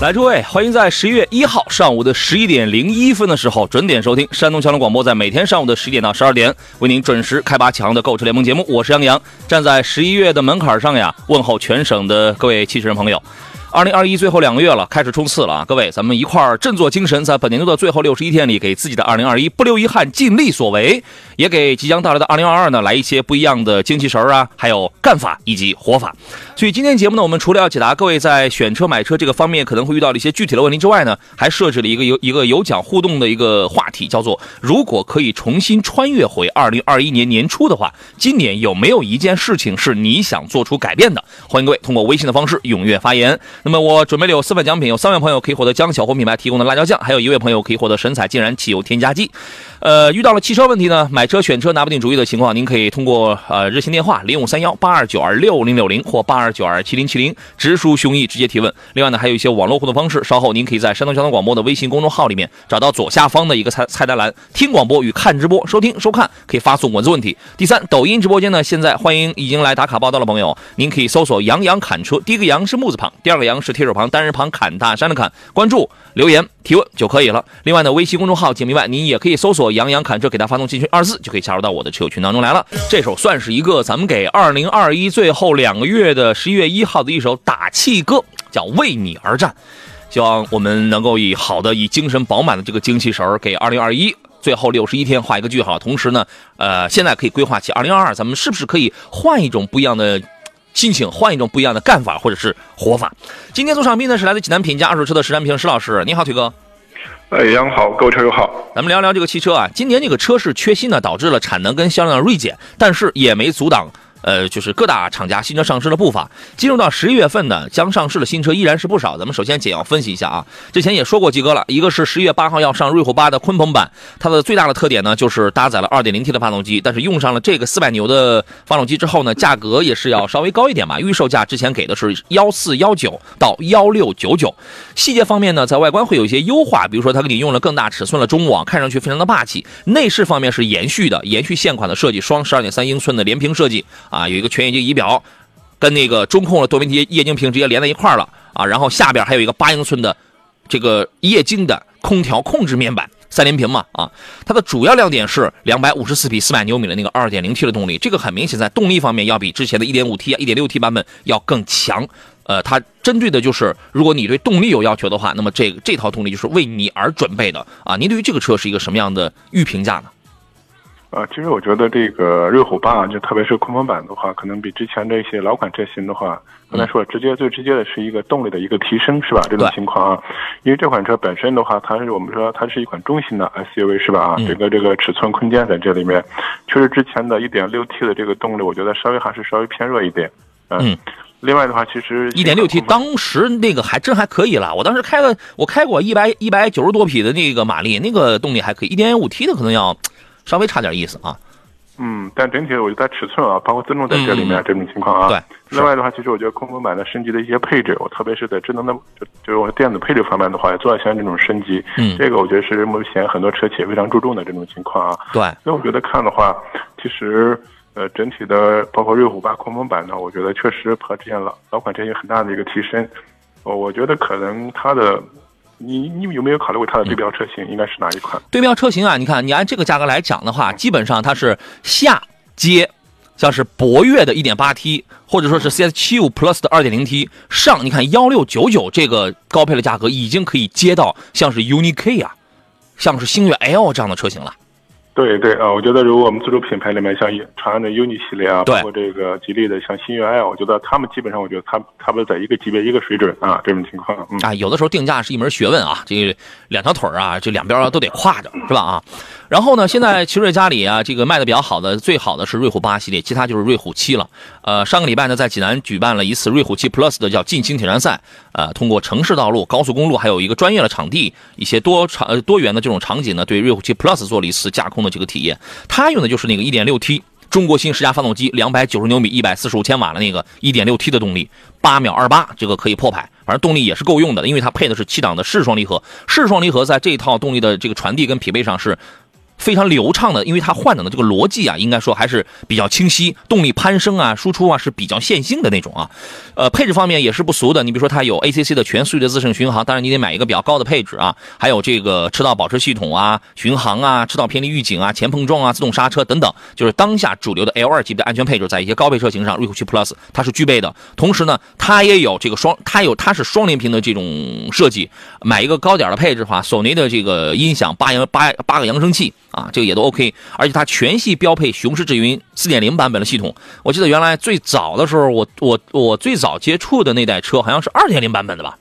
来，诸位，欢迎在十一月一号上午的十一点零一分的时候准点收听山东交通广播，在每天上午的十点到十二点为您准时开拔强的购车联盟节目。我是杨洋，站在十一月的门槛上呀，问候全省的各位汽车人朋友。二零二一最后两个月了，开始冲刺了啊！各位，咱们一块儿振作精神，在本年度的最后六十一天里，给自己的二零二一不留遗憾，尽力所为，也给即将到来的二零二二呢来一些不一样的精气神啊，还有干法以及活法。所以今天节目呢，我们除了要解答各位在选车买车这个方面可能会遇到的一些具体的问题之外呢，还设置了一个有一个有奖互动的一个话题，叫做如果可以重新穿越回二零二一年年初的话，今年有没有一件事情是你想做出改变的？欢迎各位通过微信的方式踊跃发言。那么我准备了有四份奖品，有三位朋友可以获得江小红品牌提供的辣椒酱，还有一位朋友可以获得神采竟然汽油添加剂。呃，遇到了汽车问题呢，买车选车拿不定主意的情况，您可以通过呃热线电话零五三幺八二九二六零六零或八二九二七零七零直抒胸臆，直接提问。另外呢，还有一些网络互动方式，稍后您可以在山东交通广播的微信公众号里面找到左下方的一个菜菜单栏，听广播与看直播，收听收看可以发送文字问题。第三，抖音直播间呢，现在欢迎已经来打卡报道的朋友，您可以搜索“杨洋侃车”，第一个“杨”是木字旁，第二个“杨”是提手旁，单人旁，砍大山的砍，关注。留言提问就可以了。另外呢，微信公众号节目外，您也可以搜索“杨洋侃车”，给他发送进群二字，就可以加入到我的车友群当中来了。这首算是一个咱们给二零二一最后两个月的十一月一号的一首打气歌，叫《为你而战》。希望我们能够以好的、以精神饱满的这个精气神儿，给二零二一最后六十一天画一个句号。同时呢，呃，现在可以规划起二零二二，咱们是不是可以换一种不一样的？心情换一种不一样的干法或者是活法。今天做上宾呢是来自济南品家二手车的石占平石老师，你好，腿哥。哎，杨好，各位车友好。咱们聊聊这个汽车啊，今年这个车市缺芯呢，导致了产能跟销量锐减，但是也没阻挡。呃，就是各大厂家新车上市的步伐。进入到十一月份呢，将上市的新车依然是不少。咱们首先简要分析一下啊。之前也说过几个了，一个是十一月八号要上瑞虎八的鲲鹏版，它的最大的特点呢就是搭载了二点零 T 的发动机，但是用上了这个四百牛的发动机之后呢，价格也是要稍微高一点嘛。预售价之前给的是幺四幺九到幺六九九。细节方面呢，在外观会有一些优化，比如说它给你用了更大尺寸的中网，看上去非常的霸气。内饰方面是延续的，延续现款的设计，双十二点三英寸的连屏设计。啊，有一个全液晶仪表，跟那个中控的多媒体液晶屏直接连在一块了啊。然后下边还有一个八英寸的这个液晶的空调控制面板，三连屏嘛啊。它的主要亮点是两百五十四匹四百牛米的那个二点零 T 的动力，这个很明显在动力方面要比之前的一点五 T 啊、一点六 T 版本要更强。呃，它针对的就是如果你对动力有要求的话，那么这这套动力就是为你而准备的啊。您对于这个车是一个什么样的预评价呢？呃，其实我觉得这个瑞虎八啊，就特别是鲲鹏版的话，可能比之前这些老款车型的话，刚才说直接最直接的是一个动力的一个提升，是吧？这种情况啊，因为这款车本身的话，它是我们说它是一款中型的 SUV，是吧？啊，整个这个尺寸空间在这里面，确实之前的一点六 T 的这个动力，我觉得稍微还是稍微偏弱一点。嗯，另外的话，其实一点六 T 当时那个还真还可以了，我当时开了，我开过一百一百九十多匹的那个马力，那个动力还可以，一点五 T 的可能要。稍微差点意思啊，嗯，但整体我觉得尺寸啊，包括自重在这里面这种情况啊，对。另外的话，其实我觉得空风版的升级的一些配置，我特别是在智能的就就是我电子配置方面的话，也做了一些这种升级。嗯，这个我觉得是目前很多车企也非常注重的这种情况啊。对。所以我觉得看的话，其实呃整体的包括瑞虎八空风版呢，我觉得确实和之前老老款车有很大的一个提升。我我觉得可能它的。你你有没有考虑过它的对标车型应该是哪一款？对标车型啊，你看，你按这个价格来讲的话，基本上它是下接，像是博越的 1.8T，或者说是 CS75 Plus 的 2.0T，上你看1699这个高配的价格已经可以接到像是 UNI-K 啊，像是星越 L 这样的车型了。对对啊，我觉得如果我们自主品牌里面像长安的 UNI 系列啊，包括这个吉利的像星越 L，我觉得他们基本上我觉得他差不多在一个级别一个水准啊，这种情况。嗯，啊，有的时候定价是一门学问啊，这个两条腿儿啊，这两边儿都得挎着，是吧啊？然后呢，现在奇瑞家里啊，这个卖的比较好的、最好的是瑞虎八系列，其他就是瑞虎七了。呃，上个礼拜呢，在济南举办了一次瑞虎七 Plus 的叫劲星挑战赛，呃，通过城市道路、高速公路，还有一个专业的场地，一些多场、呃多元的这种场景呢，对瑞虎七 Plus 做了一次架空的这个体验。它用的就是那个 1.6T 中国新十佳发动机，两百九十牛米、一百四十五千瓦的那个 1.6T 的动力，八秒二八，这个可以破百，反正动力也是够用的，因为它配的是七档的湿双离合，湿双离合在这套动力的这个传递跟匹配上是。非常流畅的，因为它换挡的这个逻辑啊，应该说还是比较清晰，动力攀升啊、输出啊是比较线性的那种啊。呃，配置方面也是不俗的，你比如说它有 ACC 的全速的自适应巡航，当然你得买一个比较高的配置啊。还有这个车道保持系统啊、巡航啊、车道偏离预警啊、前碰撞啊、自动刹车等等，就是当下主流的 L2 级别的安全配置，在一些高配车型上，瑞虎7 Plus 它是具备的。同时呢，它也有这个双，它有它是双联屏的这种设计。买一个高点的配置的话，索尼的这个音响八扬八八个扬声器啊，这个也都 OK。而且它全系标配雄狮智云4.0版本的系统。我记得原来最早的时候，我我我最早接触的那代车好像是2.0版本的吧。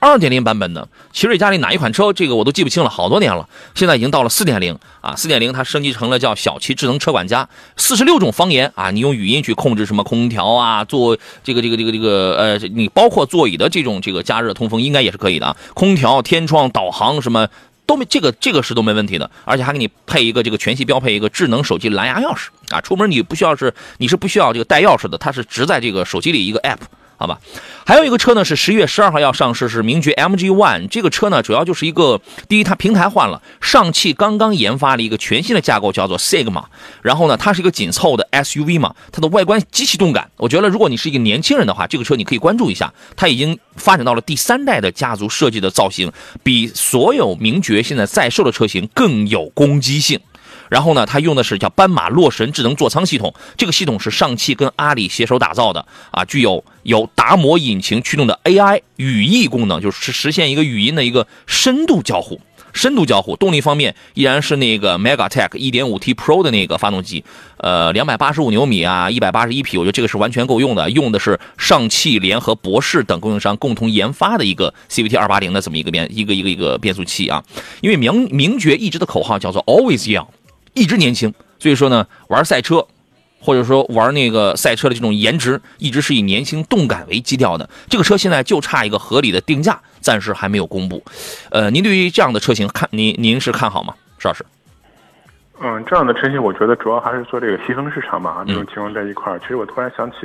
二点零版本的奇瑞家里哪一款车？这个我都记不清了，好多年了。现在已经到了四点零啊，四点零它升级成了叫小奇智能车管家，四十六种方言啊，你用语音去控制什么空调啊，做这个这个这个这个呃，你包括座椅的这种这个加热通风应该也是可以的啊。空调、天窗、导航什么都没，这个这个是都没问题的，而且还给你配一个这个全系标配一个智能手机蓝牙钥匙啊，出门你不需要是你是不需要这个带钥匙的，它是直在这个手机里一个 app。好吧，还有一个车呢，是十一月十二号要上市，是名爵 MG One。这个车呢，主要就是一个第一，它平台换了，上汽刚刚研发了一个全新的架构，叫做 Sigma。然后呢，它是一个紧凑的 SUV 嘛，它的外观极其动感。我觉得，如果你是一个年轻人的话，这个车你可以关注一下。它已经发展到了第三代的家族设计的造型，比所有名爵现在在售的车型更有攻击性。然后呢，它用的是叫斑马洛神智能座舱系统，这个系统是上汽跟阿里携手打造的啊，具有由达摩引擎驱动的 AI 语义功能，就是实现一个语音的一个深度交互。深度交互动力方面依然是那个 MegaTech 1.5T Pro 的那个发动机，呃，285牛米啊，181匹，我觉得这个是完全够用的。用的是上汽联合博世等供应商共同研发的一个 CVT 280的这么一个变一个一个一个变速器啊。因为名名爵一直的口号叫做 Always Young。一直年轻，所以说呢，玩赛车，或者说玩那个赛车的这种颜值，一直是以年轻动感为基调的。这个车现在就差一个合理的定价，暂时还没有公布。呃，您对于这样的车型看，您您是看好吗，邵老师？嗯，这样的车型，我觉得主要还是做这个细分市场嘛，这种情况在一块儿。其实我突然想起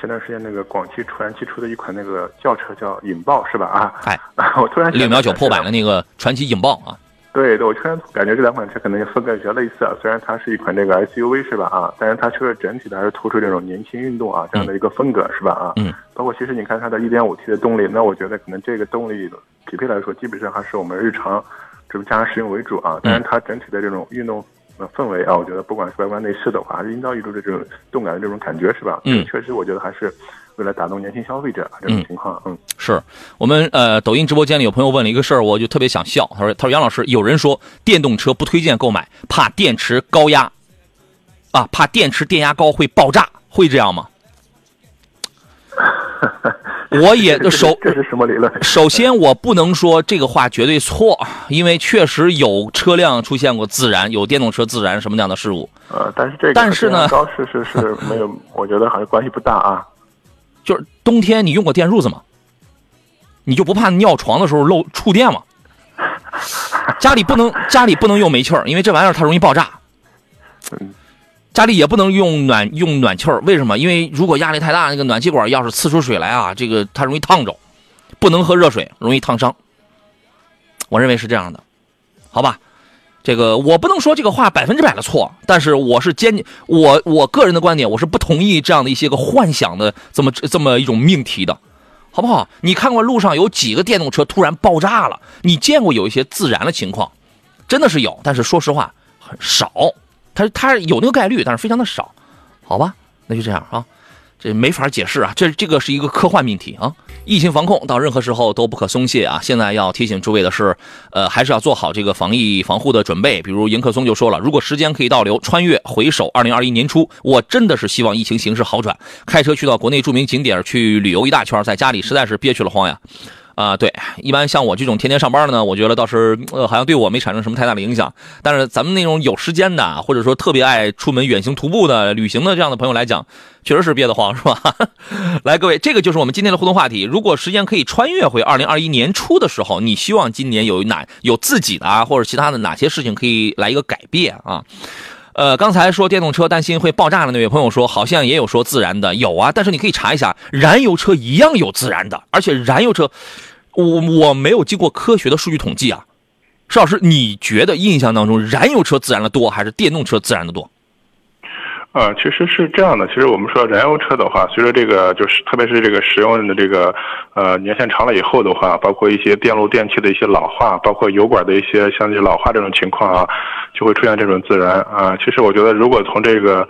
前段时间那个广汽传祺出的一款那个轿车叫引爆，是吧？啊，哎，我突然六秒九破百的那个传祺引爆啊。对对，我突然感觉这两款车可能风格比较类似啊。虽然它是一款这个 SUV 是吧啊，但是它车整体的还是突出这种年轻运动啊这样的一个风格是吧啊。嗯。包括其实你看它的 1.5T 的动力，那我觉得可能这个动力匹配来说，基本上还是我们日常这个家常使用为主啊。但是它整体的这种运动氛围啊，我觉得不管是外观内饰的话，还是营造一种这种动感的这种感觉是吧？嗯。确实，我觉得还是。为了打动年轻消费者这种情况，嗯，是我们呃，抖音直播间里有朋友问了一个事儿，我就特别想笑。他说：“他说杨老师，有人说电动车不推荐购买，怕电池高压，啊，怕电池电压高会爆炸，会这样吗？” 我也首这是什么理论？首先，我不能说这个话绝对错，因为确实有车辆出现过自燃，有电动车自燃什么样的事故。呃，但是这个但是呢，高是是是 没有，我觉得好像关系不大啊。就是冬天你用过电褥子吗？你就不怕尿床的时候漏触电吗？家里不能家里不能用煤气儿，因为这玩意儿它容易爆炸。家里也不能用暖用暖气儿，为什么？因为如果压力太大，那个暖气管要是呲出水来啊，这个它容易烫着。不能喝热水，容易烫伤。我认为是这样的，好吧？这个我不能说这个话百分之百的错，但是我是坚我我个人的观点，我是不同意这样的一些个幻想的这么这么一种命题的，好不好？你看过路上有几个电动车突然爆炸了？你见过有一些自燃的情况？真的是有，但是说实话很少。它它有那个概率，但是非常的少，好吧？那就这样啊。这没法解释啊，这这个是一个科幻命题啊。疫情防控到任何时候都不可松懈啊！现在要提醒诸位的是，呃，还是要做好这个防疫防护的准备。比如迎客松就说了，如果时间可以倒流，穿越回首二零二一年初，我真的是希望疫情形势好转，开车去到国内著名景点去旅游一大圈，在家里实在是憋屈了慌呀。啊，对，一般像我这种天天上班的呢，我觉得倒是呃，好像对我没产生什么太大的影响。但是咱们那种有时间的，或者说特别爱出门远行徒步的、旅行的这样的朋友来讲，确实是憋得慌，是吧？来，各位，这个就是我们今天的互动话题。如果时间可以穿越回二零二一年初的时候，你希望今年有哪有自己的啊，或者其他的哪些事情可以来一个改变啊？呃，刚才说电动车担心会爆炸的那位朋友说，好像也有说自燃的，有啊，但是你可以查一下，燃油车一样有自燃的，而且燃油车。我我没有经过科学的数据统计啊，石老师，你觉得印象当中燃油车自燃的多还是电动车自燃的多？呃，其实是这样的，其实我们说燃油车的话，随着这个就是特别是这个使用的这个呃年限长了以后的话，包括一些电路电器的一些老化，包括油管的一些像这老化这种情况啊，就会出现这种自燃啊。其实我觉得，如果从这个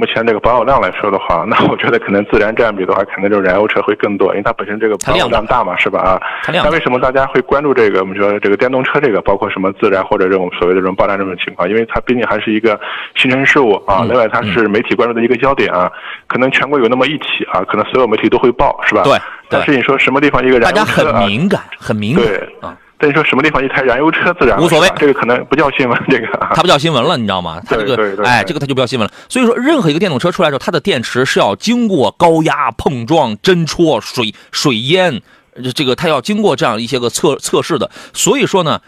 目前这个保有量来说的话，那我觉得可能自然占比的话，可能就是燃油车会更多，因为它本身这个保有量大嘛，是吧？啊，那为什么大家会关注这个？我们说这个电动车这个，包括什么自燃或者这种所谓的这种爆炸这种情况？因为它毕竟还是一个新生事物啊，另外它是。是媒体关注的一个焦点啊，可能全国有那么一起啊，可能所有媒体都会报，是吧？对。但是你说什么地方一个燃油车啊？大家很敏感，很敏感。对啊。但你说什么地方一台燃油车自燃？无所谓，这个可能不叫新闻，这个。它不叫新闻了，你知道吗？它这个，哎，这个它就不叫新闻了。所以说，任何一个电动车出来之后，它的电池是要经过高压碰撞、针戳、水水淹，这个它要经过这样一些个测测试的。所以说呢。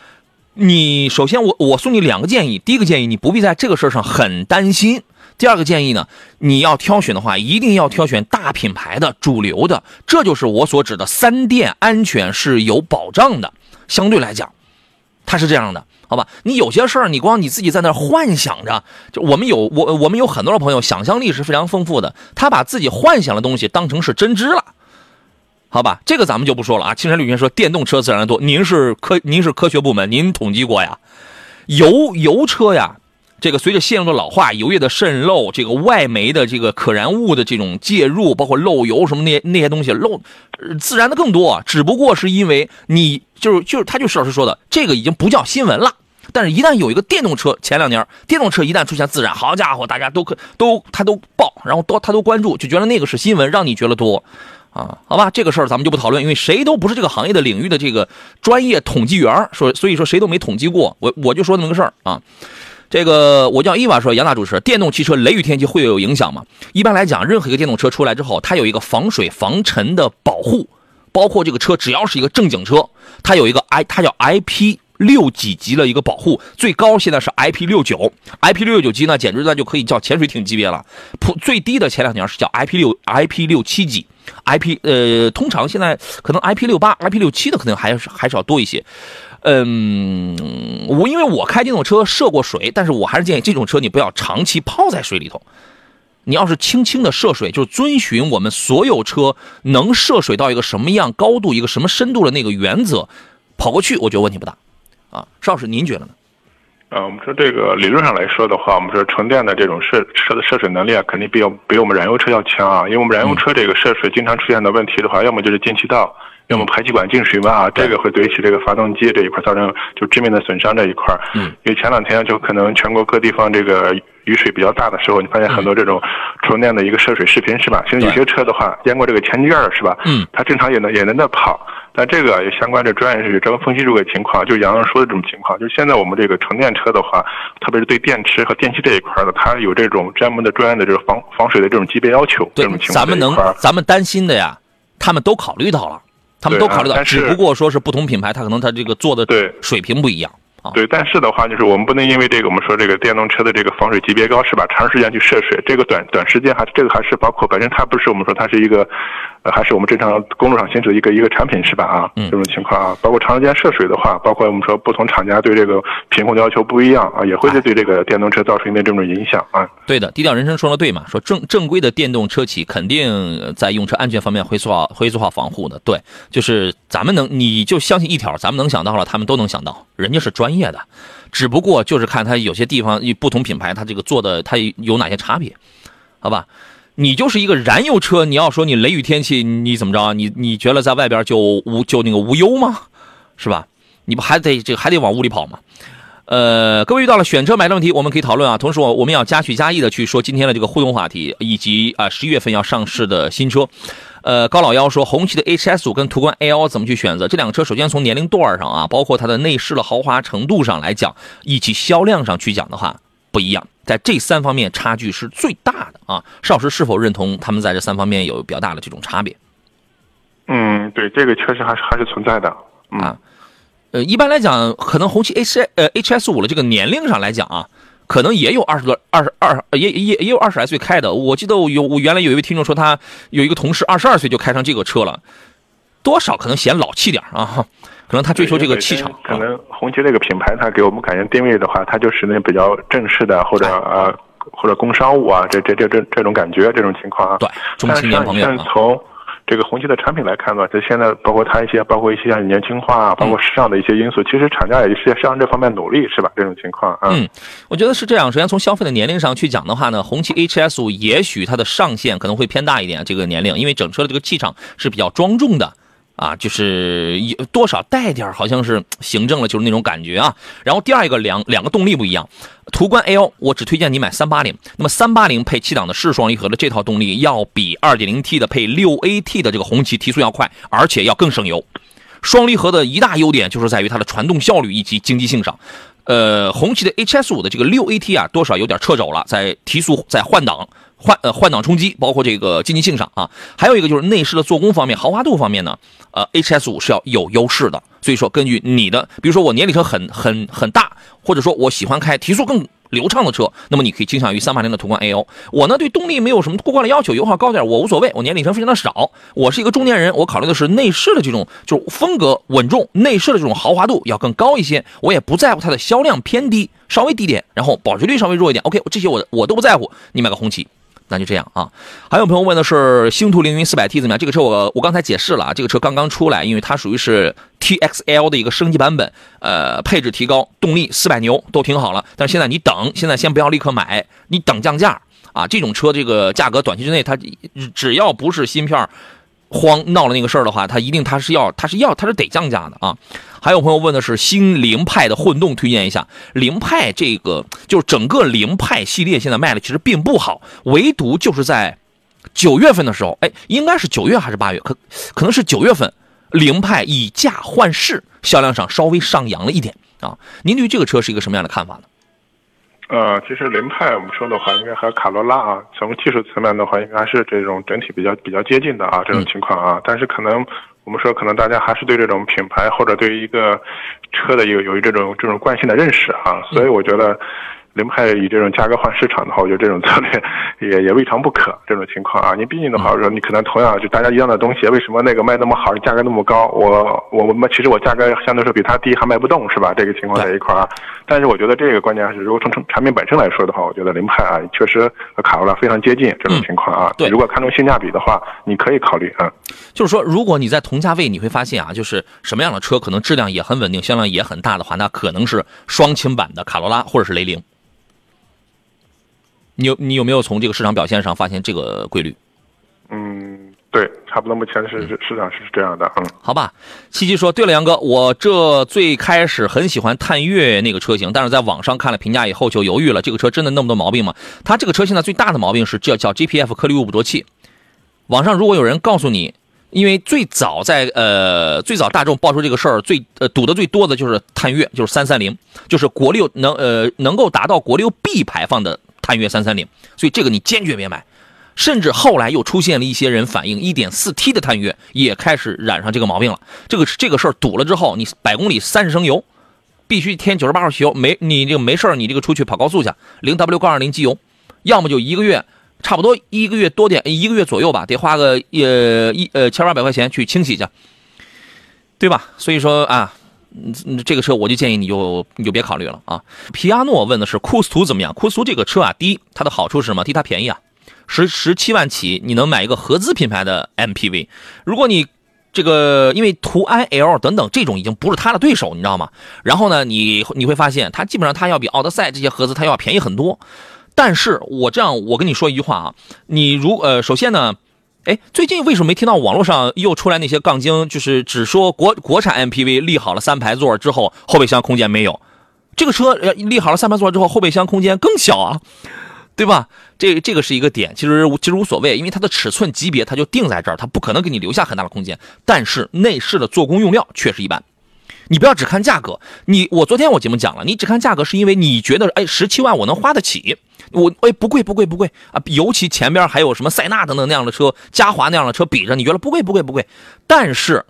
你首先，我我送你两个建议。第一个建议，你不必在这个事儿上很担心。第二个建议呢，你要挑选的话，一定要挑选大品牌的、主流的。这就是我所指的三电安全是有保障的。相对来讲，它是这样的，好吧？你有些事儿，你光你自己在那幻想着，就我们有我我们有很多的朋友，想象力是非常丰富的，他把自己幻想的东西当成是真知了。好吧，这个咱们就不说了啊。青山旅行说电动车自然多，您是科您是科学部门，您统计过呀？油油车呀，这个随着线路的老化，油液的渗漏，这个外煤的这个可燃物的这种介入，包括漏油什么那些那些东西漏，自燃的更多。只不过是因为你就是就是他就是老师说的，这个已经不叫新闻了。但是，一旦有一个电动车，前两年电动车一旦出现自燃，好家伙，大家都可都他都报，然后都他都关注，就觉得那个是新闻，让你觉得多。啊，好吧，这个事儿咱们就不讨论，因为谁都不是这个行业的领域的这个专业统计员，说所以说谁都没统计过，我我就说那么个事儿啊。这个我叫伊娃说，杨大主持，电动汽车雷雨天气会有影响吗？一般来讲，任何一个电动车出来之后，它有一个防水防尘的保护，包括这个车只要是一个正经车，它有一个 I，它叫 IP。六几级的一个保护，最高现在是 IP 六九，IP 六九级呢，简直那就可以叫潜水艇级别了。普最低的前两年是叫 IP 六 IP 六七级，IP 呃，通常现在可能 IP 六八、IP 六七的可能还是还是要多一些。嗯，我因为我开电动车涉过水，但是我还是建议这种车你不要长期泡在水里头。你要是轻轻的涉水，就遵循我们所有车能涉水到一个什么样高度、一个什么深度的那个原则，跑过去，我觉得问题不大。啊，邵老师，您觉得呢？呃，我们说这个理论上来说的话，我们说纯电的这种涉涉的涉水能力啊，肯定比比我们燃油车要强啊。因为我们燃油车这个涉水经常出现的问题的话，要么就是进气道，要么排气管进水嘛啊，这个会对起这个发动机这一块造成就致命的损伤这一块。嗯，因为前两天就可能全国各地方这个雨水比较大的时候，你发现很多这种充电的一个涉水视频是吧？现在有些车的话，淹过这个前机盖是吧？嗯，它正常也能也能在跑。但这个也相关的专业人士专门分析这个情况，就是杨洋说的这种情况，就是现在我们这个纯电车的话，特别是对电池和电器这一块的，它有这种专门的专业的这个防防水的这种级别要求。这种情况，咱们能咱们担心的呀，他们都考虑到了，他们都考虑到，只不过说是不同品牌，它可能它这个做的水平不一样。对，但是的话，就是我们不能因为这个，我们说这个电动车的这个防水级别高，是吧？长时间去涉水，这个短短时间还是这个还是包括本身它不是我们说它是一个，呃，还是我们正常公路上行驶的一个一个产品，是吧？啊，这种情况啊，包括长时间涉水的话，包括我们说不同厂家对这个品控的要求不一样啊，也会对这个电动车造成一定这种影响啊。对的，低调人生说的对嘛？说正正规的电动车企肯定在用车安全方面会做好会做好防护的。对，就是咱们能你就相信一条，咱们能想到了，他们都能想到，人家是专业的。只不过就是看他有些地方不同品牌，它这个做的它有哪些差别，好吧？你就是一个燃油车，你要说你雷雨天气你怎么着？你你觉得在外边就无就那个无忧吗？是吧？你不还得这个还得往屋里跑吗？呃，各位遇到了选车买车问题，我们可以讨论啊。同时，我我们要加许加意的去说今天的这个互动话题，以及啊十一月份要上市的新车。呃，高老幺说，红旗的 HS 五跟途观 L 怎么去选择？这两个车，首先从年龄段上啊，包括它的内饰的豪华程度上来讲，以及销量上去讲的话，不一样，在这三方面差距是最大的啊。邵师是否认同他们在这三方面有比较大的这种差别？嗯，对，这个确实还是还是存在的啊。呃，一般来讲，可能红旗 H 呃 HS 五的这个年龄上来讲啊，可能也有二十多、二十二，也也也有二十来岁开的。我记得我有我原来有一位听众说，他有一个同事二十二岁就开上这个车了，多少可能显老气点啊。可能他追求这个气场。可能红旗这个品牌，它给我们感觉定位的话，它就是那比较正式的，或者呃或者工商务啊，这这这这这种感觉，这种情况啊。对，中青年朋友从。这个红旗的产品来看呢，就现在包括它一些，包括一些像年轻化，包括时尚的一些因素，其实厂家也是向这方面努力，是吧？这种情况啊，嗯，我觉得是这样。首先从消费的年龄上去讲的话呢，红旗 HS 五也许它的上限可能会偏大一点，这个年龄，因为整车的这个气场是比较庄重的。啊，就是有多少带点好像是行政了，就是那种感觉啊。然后第二一个两两个动力不一样，途观 L 我只推荐你买三八零，那么三八零配七档的湿双离合的这套动力要比二点零 T 的配六 AT 的这个红旗提速要快，而且要更省油。双离合的一大优点就是在于它的传动效率以及经济性上。呃，红旗的 HS 五的这个六 AT 啊，多少有点掣肘了，在提速、在换挡、换呃换挡冲击，包括这个经济性上啊，还有一个就是内饰的做工方面、豪华度方面呢，呃，HS 五是要有优势的。所以说，根据你的，比如说我年里程很很很大，或者说我喜欢开提速更。流畅的车，那么你可以倾向于三八零的途观 L。我呢对动力没有什么过关的要求，油耗高点我无所谓，我年里程非常的少。我是一个中年人，我考虑的是内饰的这种就风格稳重，内饰的这种豪华度要更高一些。我也不在乎它的销量偏低，稍微低点，然后保值率稍微弱一点。OK，这些我我都不在乎。你买个红旗。那就这样啊，还有朋友问的是星途凌云四百 T 怎么样？这个车我我刚才解释了啊，这个车刚刚出来，因为它属于是 TXL 的一个升级版本，呃，配置提高，动力四百牛都挺好了。但是现在你等，现在先不要立刻买，你等降价啊。这种车这个价格短期之内它只要不是芯片慌闹了那个事儿的话，它一定它是要它是要它是得降价的啊。还有朋友问的是新凌派的混动，推荐一下。凌派这个就是整个凌派系列现在卖的其实并不好，唯独就是在九月份的时候，哎，应该是九月还是八月，可可能是九月份，凌派以价换市，销量上稍微上扬了一点啊。您对于这个车是一个什么样的看法呢？呃，其实凌派我们说的话，应该和卡罗拉啊，从技术层面的话，应该是这种整体比较比较接近的啊，这种情况啊，但是可能。我们说，可能大家还是对这种品牌或者对于一个车的有有这种这种惯性的认识啊，所以我觉得。凌派以这种价格换市场的话，我觉得这种策略也也未尝不可。这种情况啊，你毕竟的话说，你可能同样就大家一样的东西，为什么那个卖那么好，价格那么高？我我我们其实我价格相对说比它低，还卖不动，是吧？这个情况在一块儿啊。但是我觉得这个关键是，如果从从产品本身来说的话，我觉得凌派啊，确实和卡罗拉非常接近。这种情况啊，对，如果看重性价比的话，你可以考虑啊。就是说，如果你在同价位，你会发现啊，就是什么样的车可能质量也很稳定，销量也很大的话，那可能是双擎版的卡罗拉或者是雷凌。你有你有没有从这个市场表现上发现这个规律？嗯，对，差不多，目前是市场是这样的。嗯，好吧。七七说：“对了，杨哥，我这最开始很喜欢探岳那个车型，但是在网上看了评价以后就犹豫了。这个车真的那么多毛病吗？它这个车现在最大的毛病是叫叫 GPF 颗粒物捕捉器。网上如果有人告诉你，因为最早在呃最早大众爆出这个事儿，最呃堵的最多的就是探岳，就是三三零，就是国六能呃能够达到国六 B 排放的。”探岳三三零，所以这个你坚决别买。甚至后来又出现了一些人反映，一点四 T 的探岳也开始染上这个毛病了。这个这个事儿堵了之后，你百公里三十升油，必须添九十八号汽油。没你这个没事你这个出去跑高速去，零 W 杠二零机油，要么就一个月差不多一个月多点，一个月左右吧，得花个呃一呃千八百块钱去清洗去，对吧？所以说啊。嗯，这个车我就建议你就你就别考虑了啊。皮亚诺问的是酷斯图怎么样？酷斯图这个车啊，第一它的好处是什么？第一它便宜啊，十十七万起你能买一个合资品牌的 MPV。如果你这个因为途安 L 等等这种已经不是它的对手，你知道吗？然后呢，你你会发现它基本上它要比奥德赛这些合资它要便宜很多。但是我这样，我跟你说一句话啊，你如呃，首先呢，哎，最近为什么没听到网络上又出来那些杠精，就是只说国国产 MPV 立好了三排座之后，后备箱空间没有，这个车立好了三排座之后，后备箱空间更小啊，对吧？这这个是一个点，其实其实无所谓，因为它的尺寸级别它就定在这儿，它不可能给你留下很大的空间。但是内饰的做工用料确实一般。你不要只看价格，你我昨天我节目讲了，你只看价格是因为你觉得哎十七万我能花得起，我哎不贵不贵不贵。啊，尤其前边还有什么塞纳等等那样的车，嘉华那样的车比着，你觉得不贵不贵不贵，但是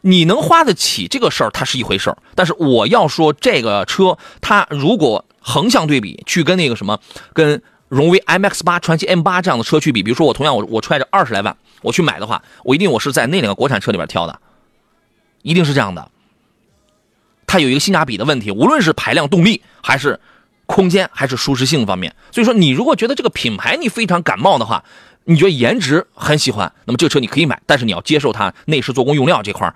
你能花得起这个事儿它是一回事儿，但是我要说这个车它如果横向对比去跟那个什么跟荣威 MX 八、传祺 M 八这样的车去比，比如说我同样我我揣着二十来万我去买的话，我一定我是在那两个国产车里边挑的，一定是这样的。它有一个性价比的问题，无论是排量、动力，还是空间，还是舒适性方面。所以说，你如果觉得这个品牌你非常感冒的话，你觉得颜值很喜欢，那么这个车你可以买，但是你要接受它内饰、做工、用料这块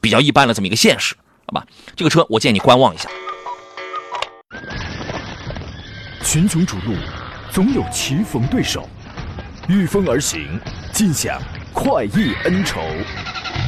比较一般的这么一个现实，好吧？这个车我建议你观望一下。群雄逐鹿，总有棋逢对手，御风而行，尽享快意恩仇。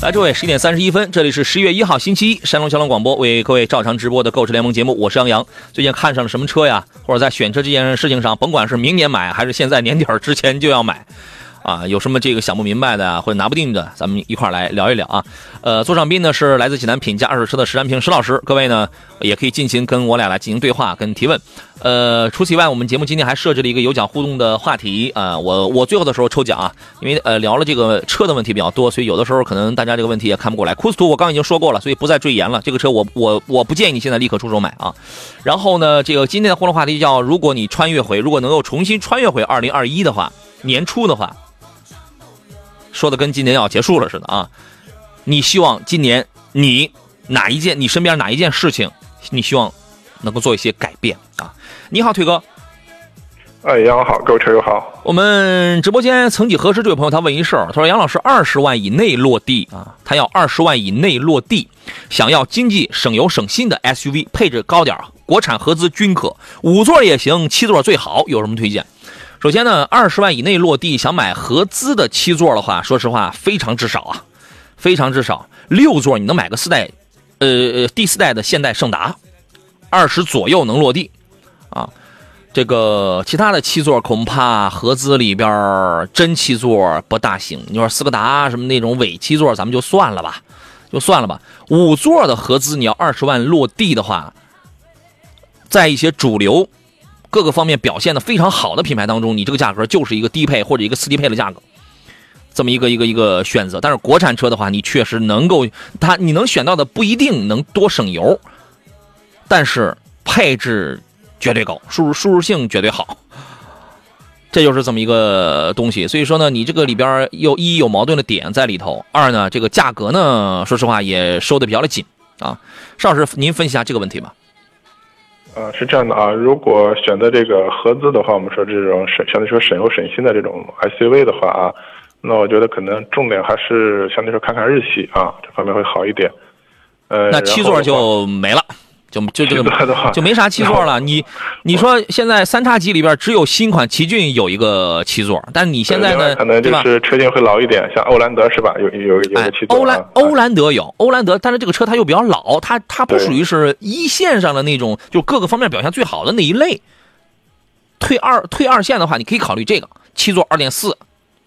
来，诸位，十一点三十一分，这里是十一月一号星期一，山东交通广播为各位照常直播的购车联盟节目，我是杨洋。最近看上了什么车呀？或者在选车这件事情上，甭管是明年买还是现在年底儿之前就要买。啊，有什么这个想不明白的或者拿不定的，咱们一块来聊一聊啊。呃，座上宾呢是来自济南品价二手车的石占平石老师，各位呢也可以尽情跟我俩来进行对话跟提问。呃，除此以外，我们节目今天还设置了一个有奖互动的话题啊。我我最后的时候抽奖啊，因为呃聊了这个车的问题比较多，所以有的时候可能大家这个问题也看不过来。库斯图我刚已经说过了，所以不再赘言了。这个车我我我不建议你现在立刻出手买啊。然后呢，这个今天的互动话题叫：如果你穿越回，如果能够重新穿越回二零二一的话，年初的话。说的跟今年要结束了似的啊！你希望今年你哪一件你身边哪一件事情，你希望能够做一些改变啊？你好，腿哥。哎，杨好，各位车友好。我们直播间曾几何时，这位朋友他问一事儿，他说杨老师二十万以内落地啊，他要二十万以内落地，想要经济省油省心的 SUV，配置高点国产合资均可，五座也行，七座最好，有什么推荐？首先呢，二十万以内落地想买合资的七座的话，说实话非常之少啊，非常之少。六座你能买个四代，呃，第四代的现代胜达，二十左右能落地，啊，这个其他的七座恐怕合资里边真七座不大行。你说斯柯达什么那种伪七座，咱们就算了吧，就算了吧。五座的合资你要二十万落地的话，在一些主流。各个方面表现的非常好的品牌当中，你这个价格就是一个低配或者一个次低配的价格，这么一个一个一个选择。但是国产车的话，你确实能够，它你能选到的不一定能多省油，但是配置绝对高，舒舒适性绝对好，这就是这么一个东西。所以说呢，你这个里边有一有矛盾的点在里头，二呢这个价格呢，说实话也收的比较的紧啊。邵老师，您分析一下这个问题吧。呃，是这样的啊，如果选择这个合资的话，我们说这种省相对说省油省心的这种 SUV 的话啊，那我觉得可能重点还是相对说看看日系啊，这方面会好一点。呃，那七座就没了。就就这个就没啥七座了。你你说现在三叉戟里边只有新款奇骏有一个七座，但是你现在呢？可能就是车型会老一点，像欧蓝德是吧？有有有个七座。欧蓝欧蓝德有欧蓝德，但是这个车它又比较老，它它不属于是一线上的那种，就各个方面表现最好的那一类。退二退二线的话，你可以考虑这个七座二点四，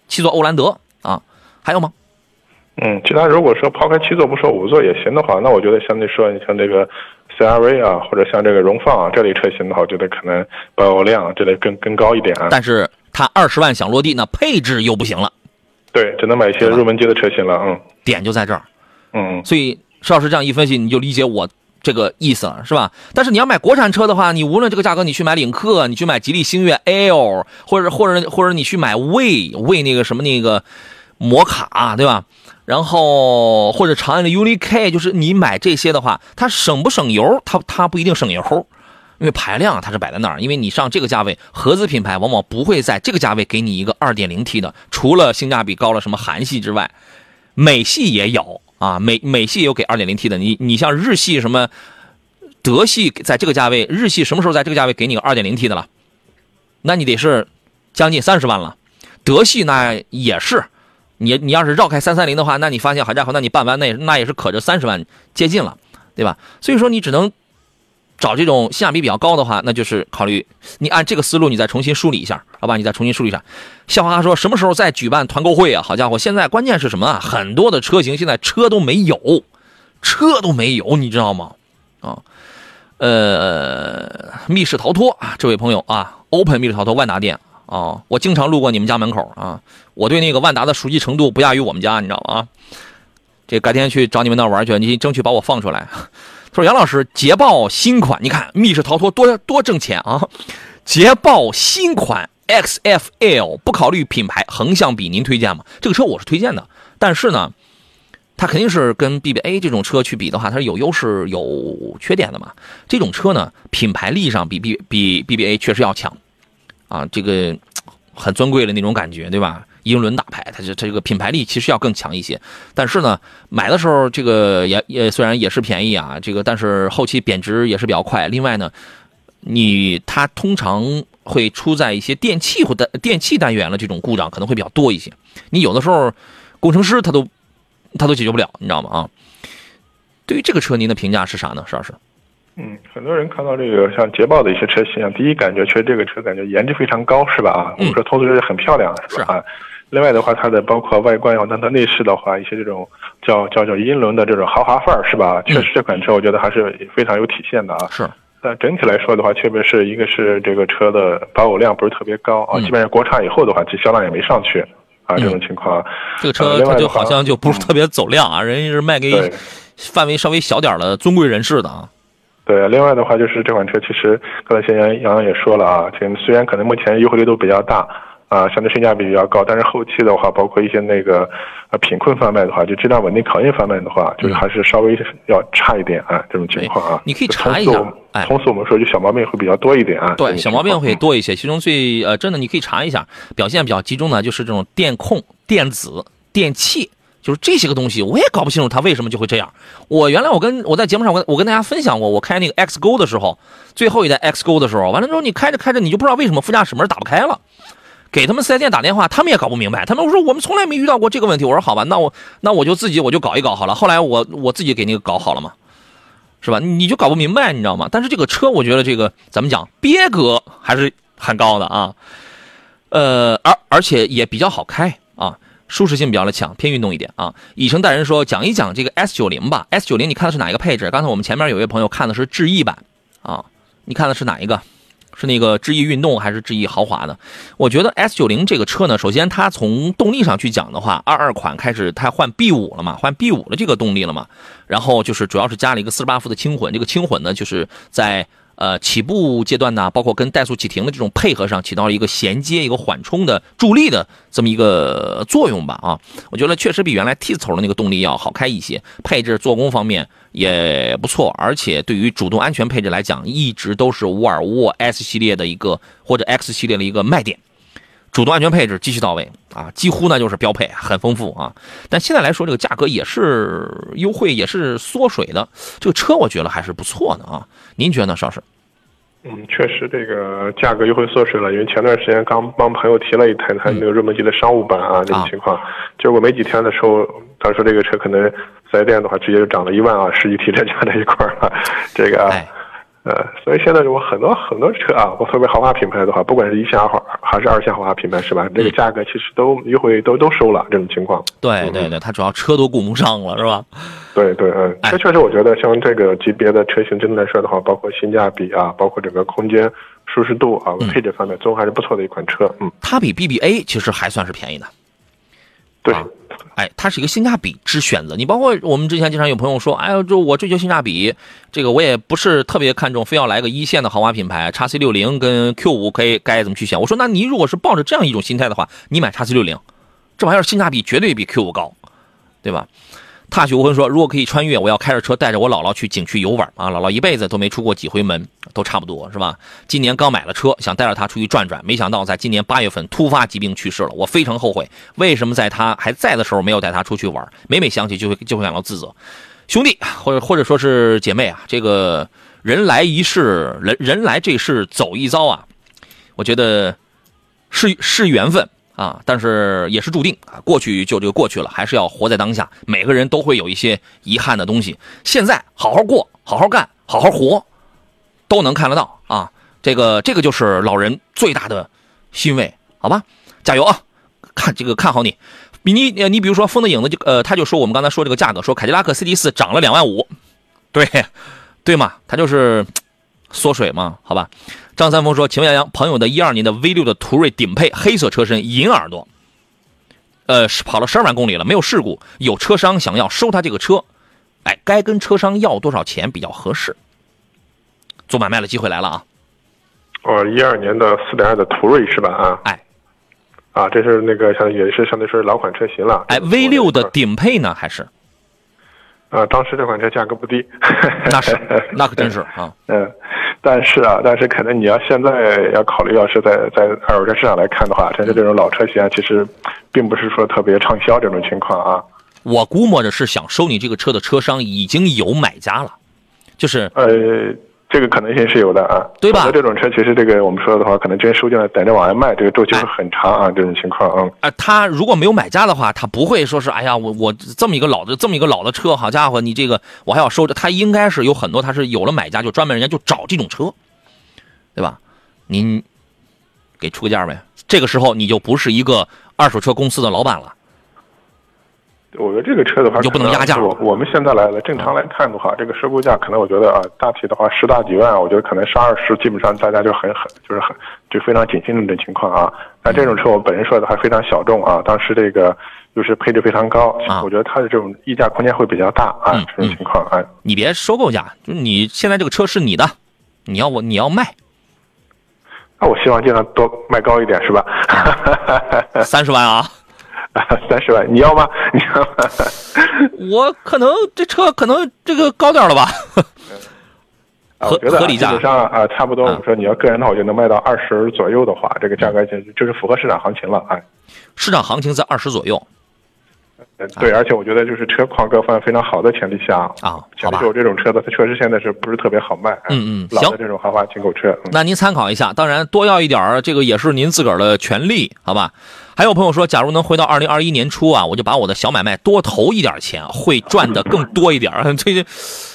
七座欧蓝德啊，还有吗？嗯，其他如果说抛开七座不说，五座也行的话，那我觉得相对说，你像这个。CRV 啊，或者像这个荣放啊这类车型的话，我觉得可能保有量这类更更高一点啊。但是它二十万想落地，那配置又不行了。对，只能买一些入门级的车型了。嗯，点就在这儿。嗯，所以邵老师这样一分析，你就理解我这个意思了，是吧？但是你要买国产车的话，你无论这个价格，你去买领克，你去买吉利星越 L，或者或者或者你去买魏魏那个什么那个摩卡，对吧？然后或者长安的 UNI-K，就是你买这些的话，它省不省油？它它不一定省油，因为排量它是摆在那儿。因为你上这个价位，合资品牌往往不会在这个价位给你一个 2.0T 的，除了性价比高了什么韩系之外，美系也有啊，美美系也有给 2.0T 的。你你像日系什么德系，在这个价位，日系什么时候在这个价位给你个 2.0T 的了？那你得是将近三十万了。德系那也是。你你要是绕开三三零的话，那你发现好家伙，那你半弯那那也是可着三十万接近了，对吧？所以说你只能找这种性价比比较高的话，那就是考虑你按这个思路，你再重新梳理一下，好吧？你再重新梳理一下。笑话说什么时候再举办团购会啊？好家伙，现在关键是什么啊？很多的车型现在车都没有，车都没有，你知道吗？啊，呃，密室逃脱啊，这位朋友啊，Open 密室逃脱万达店。哦，我经常路过你们家门口啊，我对那个万达的熟悉程度不亚于我们家，你知道吗？这改天去找你们那玩去，你争取把我放出来。他说：“杨老师，捷豹新款，你看密室逃脱多多挣钱啊！捷豹新款 XFL 不考虑品牌，横向比您推荐吗？这个车我是推荐的，但是呢，它肯定是跟 BBA 这种车去比的话，它是有优势有缺点的嘛。这种车呢，品牌力上比 B 比 BBA 确实要强。”啊，这个很尊贵的那种感觉，对吧？英伦大牌，它这它这个品牌力其实要更强一些。但是呢，买的时候这个也也虽然也是便宜啊，这个但是后期贬值也是比较快。另外呢，你它通常会出在一些电器或单电器单元的这种故障可能会比较多一些。你有的时候工程师他都他都解决不了，你知道吗？啊，对于这个车您的评价是啥呢，石老师？嗯，很多人看到这个像捷豹的一些车型啊，第一感觉确实这个车感觉颜值非常高，是吧？啊，我们说通俗就是很漂亮，是吧？啊，另外的话，它的包括外观，然后它的内饰的话，一些这种叫叫叫英伦的这种豪华范儿，是吧？确实这款车我觉得还是非常有体现的啊。是，但整体来说的话，确实是一个是这个车的保有量不是特别高啊，基本上国产以后的话，其销量也没上去啊，这种情况。这个车它就好像就不是特别走量啊，人家是卖给范围稍微小点的尊贵人士的啊。对，另外的话就是这款车，其实刚才先杨杨洋也说了啊，这虽然可能目前优惠力度比较大，啊，相对性价比比较高，但是后期的话，包括一些那个呃品控方面的话，就质量稳定考验方面的话，就是还是稍微要差一点啊，这种情况啊。你可以查一下，哎，通俗我们说就小毛病会比较多一点啊。对，小毛病会多一些，其中最呃真的你可以查一下，表现比较集中的，就是这种电控、电子、电器。就是这些个东西，我也搞不清楚它为什么就会这样。我原来我跟我在节目上我我跟大家分享过，我开那个 X 勾的时候，最后一代 X 勾的时候，完了之后你开着开着你就不知道为什么副驾驶门打不开了，给他们四 S 店打电话，他们也搞不明白。他们说我们从来没遇到过这个问题。我说好吧，那我那我就自己我就搞一搞好了。后来我我自己给那个搞好了嘛，是吧？你就搞不明白，你知道吗？但是这个车我觉得这个怎么讲，别格还是很高的啊，呃，而而且也比较好开。舒适性比较的强，偏运动一点啊。以诚待人说，讲一讲这个 S 九零吧。S 九零你看的是哪一个配置？刚才我们前面有位朋友看的是智逸版啊，你看的是哪一个？是那个智逸运动还是智逸豪华的？我觉得 S 九零这个车呢，首先它从动力上去讲的话，二二款开始它换 B 五了嘛，换 B 五的这个动力了嘛。然后就是主要是加了一个四十八伏的轻混，这个轻混呢就是在。呃，起步阶段呢，包括跟怠速启停的这种配合上，起到了一个衔接、一个缓冲的助力的这么一个作用吧。啊，我觉得确实比原来 T 字头的那个动力要好开一些，配置、做工方面也不错，而且对于主动安全配置来讲，一直都是沃尔沃 S 系列的一个或者 X 系列的一个卖点。主动安全配置极其到位啊，几乎呢就是标配，很丰富啊。但现在来说，这个价格也是优惠，也是缩水的。这个车我觉得还是不错的啊。您觉得呢，邵师？嗯，确实这个价格优惠缩水了，因为前段时间刚帮朋友提了一台他那个入门级的商务版啊，这种情况，结果没几天的时候，他说这个车可能四 S 店的话直接就涨了一万啊，实际提车加在一块儿了，这个。呃，所以现在我很多很多车啊，我特别豪华品牌的话，不管是一线豪华还是二线豪华品牌，是吧？这个价格其实都优惠都都收了，这种情况。对对对，它主要车都顾不上了，是吧？对对嗯，这确实我觉得像这个级别的车型，真的来说的话，包括性价比啊，包括整个空间舒适度啊，配置方面，综合还是不错的一款车。嗯，它比 BBA 其实还算是便宜的。对。哎，它是一个性价比之选择。你包括我们之前经常有朋友说，哎呦，就我追求性价比，这个我也不是特别看重，非要来个一线的豪华品牌，叉 C 六零跟 Q 五可以该怎么去选？我说，那你如果是抱着这样一种心态的话，你买叉 C 六零，这玩意儿性价比绝对比 Q 五高，对吧？踏雪无痕说，如果可以穿越，我要开着车带着我姥姥去景区游玩啊！姥姥一辈子都没出过几回门，都差不多是吧？今年刚买了车，想带着她出去转转，没想到在今年八月份突发疾病去世了，我非常后悔，为什么在她还在的时候没有带她出去玩？每每想起就会就会感到自责。兄弟，或者或者说是姐妹啊，这个人来一世，人人来这世走一遭啊，我觉得是是缘分。啊，但是也是注定啊，过去就这个过去了，还是要活在当下。每个人都会有一些遗憾的东西，现在好好过，好好干，好好活，都能看得到啊。这个这个就是老人最大的欣慰，好吧？加油啊！看这个看好你，你你比如说风的影子就呃，他就说我们刚才说这个价格，说凯迪拉克 CT 四涨了两万五，对对嘛，他就是 缩水嘛，好吧？张三丰说：“请问杨洋，朋友的一二年的 V 六的途锐顶配黑色车身，银耳朵，呃，跑了十二万公里了，没有事故，有车商想要收他这个车，哎，该跟车商要多少钱比较合适？做买卖的机会来了啊！哦，一二年的四点二的途锐是吧？啊，哎，啊，这是那个像也是相对是老款车型了。哎，V 六的顶配呢？还是？啊，当时这款车价格不低，那是，那可真是啊，嗯。”但是啊，但是可能你要现在要考虑，要是在在二手车市场来看的话，像是这种老车型啊，其实并不是说特别畅销这种情况啊。我估摸着是想收你这个车的车商已经有买家了，就是呃，这个可能性是有的啊，对吧？这种车其实这个我们说的话，可能真收进来等着往外卖，这个周期会很长啊，这种情况啊。啊，他如果没有买家的话，他不会说是哎呀，我我这么一个老的这么一个老的车，好家伙，你这个我还要收着。他应该是有很多，他是有了买家，就专门人家就找这种车。对吧？您给出个价呗。这个时候你就不是一个二手车公司的老板了。我觉得这个车的话就不能压价。我我们现在来了，正常来看的话，这个收购价可能我觉得啊，大体的话十大几万，我觉得可能是二十，基本上大家就很很就是很就非常谨慎的这种情况啊。那这种车我本人说的还非常小众啊，当时这个就是配置非常高，我觉得它的这种溢价空间会比较大啊。这种情况啊，你别收购价，就是你现在这个车是你的，你要我你要卖。那我希望尽量多卖高一点，是吧？三十万啊，三十万，你要吗？你要吗？我可能这车可能这个高点了吧？合合理价，基本上啊，差不多。我说你要个人的话，我就能卖到二十左右的话，这个价格就就是符合市场行情了，哎。市场行情在二十左右。对，而且我觉得就是车况各方面非常好的前提下啊，前提是这种车子它确实现在是不是特别好卖？嗯嗯，老的这种豪华进口车，那您参考一下，当然多要一点这个也是您自个儿的权利，好吧？还有朋友说，假如能回到二零二一年初啊，我就把我的小买卖多投一点钱，会赚的更多一点。这这，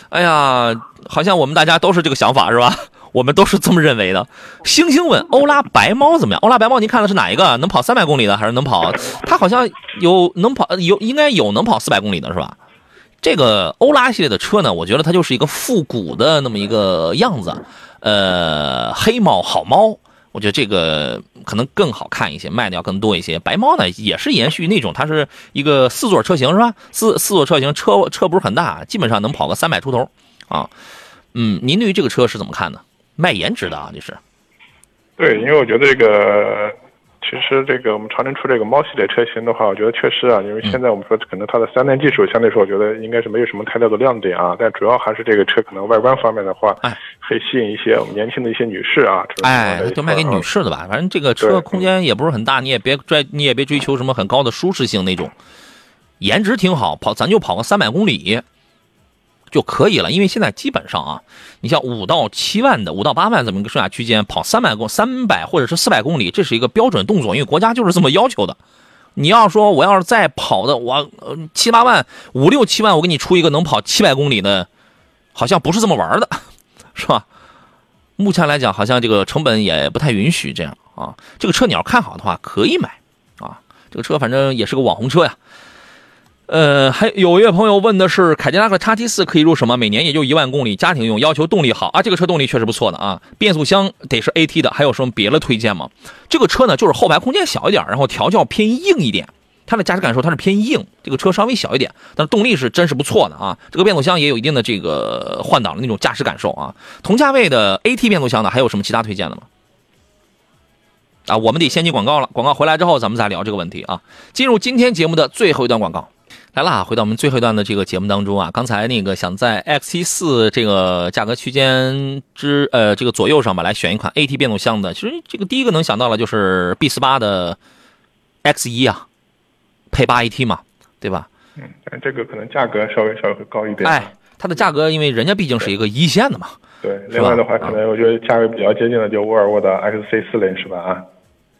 哎呀，好像我们大家都是这个想法，是吧？我们都是这么认为的。星星问欧拉白猫怎么样？欧拉白猫，您看的是哪一个？能跑三百公里的，还是能跑？它好像有能跑，有应该有能跑四百公里的是吧？这个欧拉系列的车呢，我觉得它就是一个复古的那么一个样子。呃，黑猫好猫，我觉得这个可能更好看一些，卖的要更多一些。白猫呢，也是延续那种，它是一个四座车型是吧？四四座车型，车车不是很大，基本上能跑个三百出头啊。嗯，您对于这个车是怎么看的？卖颜值的啊，就是。对，因为我觉得这个，其实这个我们长城出这个猫系列车型的话，我觉得确实啊，因为现在我们说可能它的三电技术相对说，我觉得应该是没有什么太大的亮点啊。但主要还是这个车可能外观方面的话，哎，可以吸引一些我们年轻的一些女士啊。哎，就卖给女士的吧，反正这个车空间也不是很大，你也别追，你也别追求什么很高的舒适性那种，颜值挺好，跑咱就跑个三百公里。就可以了，因为现在基本上啊，你像五到七万的、五到八万这么一个售价区间，跑三百公、三百或者是四百公里，这是一个标准动作，因为国家就是这么要求的。你要说我要是再跑的，我七八万、五六七万，我给你出一个能跑七百公里的，好像不是这么玩的，是吧？目前来讲，好像这个成本也不太允许这样啊。这个车你要看好的话，可以买啊。这个车反正也是个网红车呀。呃，还有一位朋友问的是，凯迪拉克叉 T 四可以入什么？每年也就一万公里，家庭用，要求动力好啊。这个车动力确实不错的啊，变速箱得是 AT 的。还有什么别的推荐吗？这个车呢，就是后排空间小一点，然后调教偏硬一点。它的驾驶感受它是偏硬，这个车稍微小一点，但是动力是真是不错的啊。这个变速箱也有一定的这个换挡的那种驾驶感受啊。同价位的 AT 变速箱呢，还有什么其他推荐的吗？啊，我们得先进广告了，广告回来之后咱们再聊这个问题啊。进入今天节目的最后一段广告。来啦，回到我们最后一段的这个节目当中啊，刚才那个想在 X 七四这个价格区间之呃这个左右上吧，来选一款 AT 变速箱的，其实这个第一个能想到的就是 B 四八的 X 一啊，配八 AT 嘛，对吧？嗯，但这个可能价格稍微稍微会高一点。哎，它的价格，因为人家毕竟是一个一线的嘛。对，另外的话，可能我觉得价位比较接近的就沃尔沃的 XC 四零是吧？啊，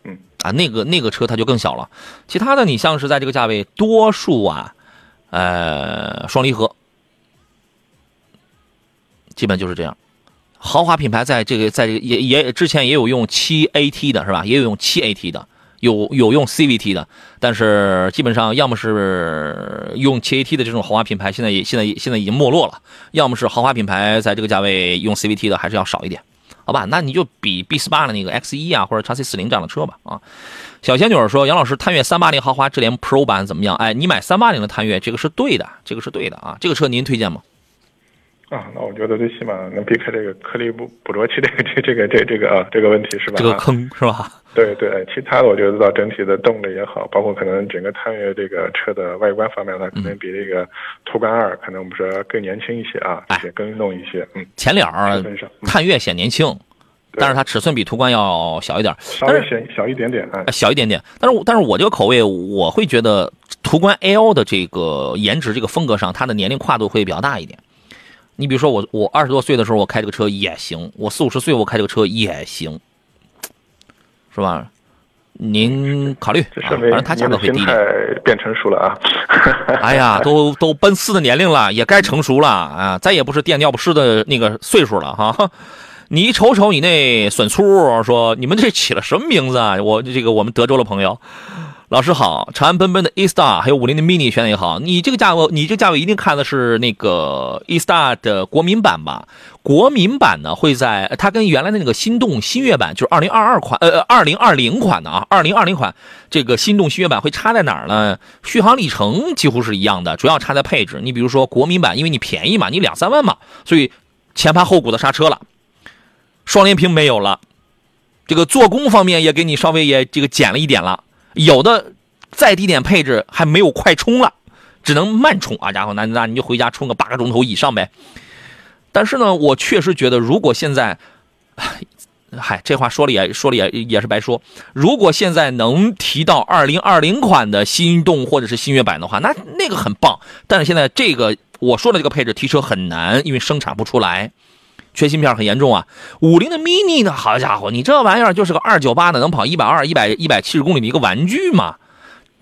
嗯，啊，那个那个车它就更小了，其他的你像是在这个价位，多数啊。呃，双离合，基本就是这样。豪华品牌在这个，在这个也也之前也有用七 AT 的是吧？也有用七 AT 的，有有用 CVT 的，但是基本上要么是用七 AT 的这种豪华品牌，现在也现在现在已经没落了；要么是豪华品牌在这个价位用 CVT 的还是要少一点，好吧？那你就比 B 四八的那个 X 一啊，或者叉 C 四零这样的车吧，啊。小仙女说：“杨老师，探岳三八零豪华智联 Pro 版怎么样？哎，你买三八零的探岳，这个是对的，这个是对的啊。这个车您推荐吗？啊，那我觉得最起码能避开这个颗粒捕捕捉器这个这这个这这个啊这个问题是吧？这个坑是吧？对对，其他的我觉得到整体的动力也好，包括可能整个探岳这个车的外观方面呢，可能比这个途观二可能我们说更年轻一些啊，且更运动一些。嗯，前脸儿探岳显年轻。”但是它尺寸比途观要小一点，稍微小小一点点，小一点点。但是但是我这个口味，我会觉得途观 L 的这个颜值、这个风格上，它的年龄跨度会比较大一点。你比如说我，我二十多岁的时候我开这个车也行，我四五十岁我开这个车也行，是吧？您考虑，反正它价格会低一点。变成熟了啊！哎呀，都都奔四的年龄了，也该成熟了啊！再也不是垫尿不湿的那个岁数了哈。你瞅瞅你那损粗，说你们这起了什么名字啊？我这个我们德州的朋友，老师好，长安奔奔的 E Star 还有五菱的 Mini 选的也好，你这个价位，你这个价位一定看的是那个 E Star 的国民版吧？国民版呢会在它跟原来的那个心动新悦版，就是二零二二款，呃，二零二零款的啊，二零二零款这个心动新悦版会差在哪儿呢？续航里程几乎是一样的，主要差在配置。你比如说国民版，因为你便宜嘛，你两三万嘛，所以前盘后鼓的刹车了。双联屏没有了，这个做工方面也给你稍微也这个减了一点了，有的再低点配置还没有快充了，只能慢充啊，家伙，那那你就回家充个八个钟头以上呗。但是呢，我确实觉得，如果现在，嗨，这话说了也说了也也是白说。如果现在能提到二零二零款的心动或者是新悦版的话，那那个很棒。但是现在这个我说的这个配置提车很难，因为生产不出来。缺芯片很严重啊！五菱的 mini 呢？好家伙，你这玩意儿就是个二九八的，能跑一百二、一百一百七十公里的一个玩具嘛？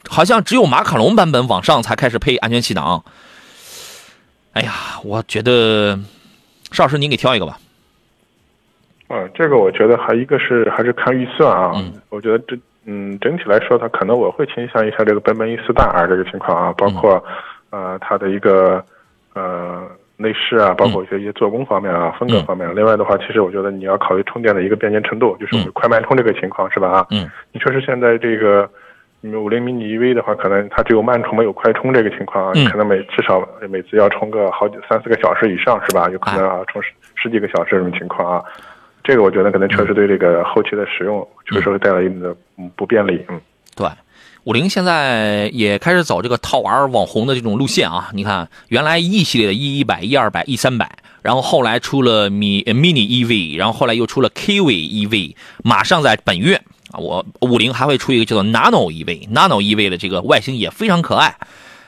好像只有马卡龙版本往上才开始配安全气囊。哎呀，我觉得邵老师您给挑一个吧。啊，这个我觉得还一个是还是看预算啊。嗯。我觉得这嗯整体来说，它可能我会倾向一下这个奔奔 E 四大 R 这个情况啊，包括呃它的一个呃。内饰啊，包括一些一些做工方面啊，风格方面。另外的话，其实我觉得你要考虑充电的一个便捷程度，就是快慢充这个情况，是吧？啊，嗯，你确实现在这个，你五菱迷你 EV 的话，可能它只有慢充没有快充这个情况啊，可能每至少每次要充个好几三四个小时以上，是吧？有可能啊，充十十几个小时这种情况啊，这个我觉得可能确实对这个后期的使用确实会带来一定的不便利，嗯，对。五菱现在也开始走这个套娃网红的这种路线啊！你看，原来 E 系列的 E 一百、E 二百、E 三百，然后后来出了米 Mini EV，然后后来又出了 Kiwi EV，马上在本月啊，我五菱还会出一个叫做 Nano EV，Nano EV 的这个外形也非常可爱。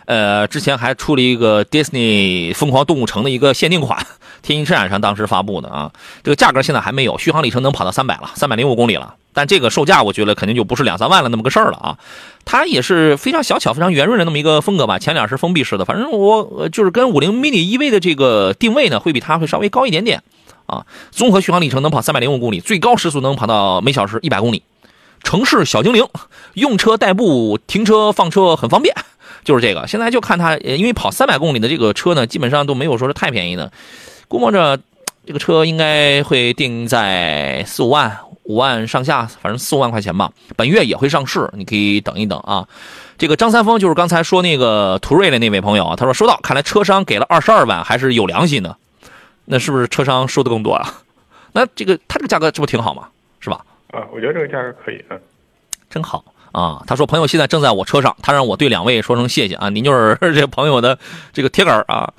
呃，之前还出了一个 Disney 疯狂动物城的一个限定款，天津车展上当时发布的啊。这个价格现在还没有，续航里程能跑到三百了，三百零五公里了。但这个售价，我觉得肯定就不是两三万了那么个事儿了啊。它也是非常小巧、非常圆润的那么一个风格吧。前脸是封闭式的，反正我就是跟五菱 mini EV 的这个定位呢，会比它会稍微高一点点啊。综合续航里程能跑三百零五公里，最高时速能跑到每小时一百公里。城市小精灵，用车代步、停车放车很方便。就是这个，现在就看它，因为跑三百公里的这个车呢，基本上都没有说是太便宜的，估摸着这个车应该会定在四五万、五万上下，反正四五万块钱吧。本月也会上市，你可以等一等啊。这个张三丰就是刚才说那个途锐的那位朋友啊，他说收到，看来车商给了二十二万，还是有良心的。那是不是车商收的更多啊？那这个他这个价格这不挺好吗？是吧？啊，我觉得这个价格可以啊，真好。啊，他说朋友现在正在我车上，他让我对两位说声谢谢啊，您就是这朋友的这个铁杆啊。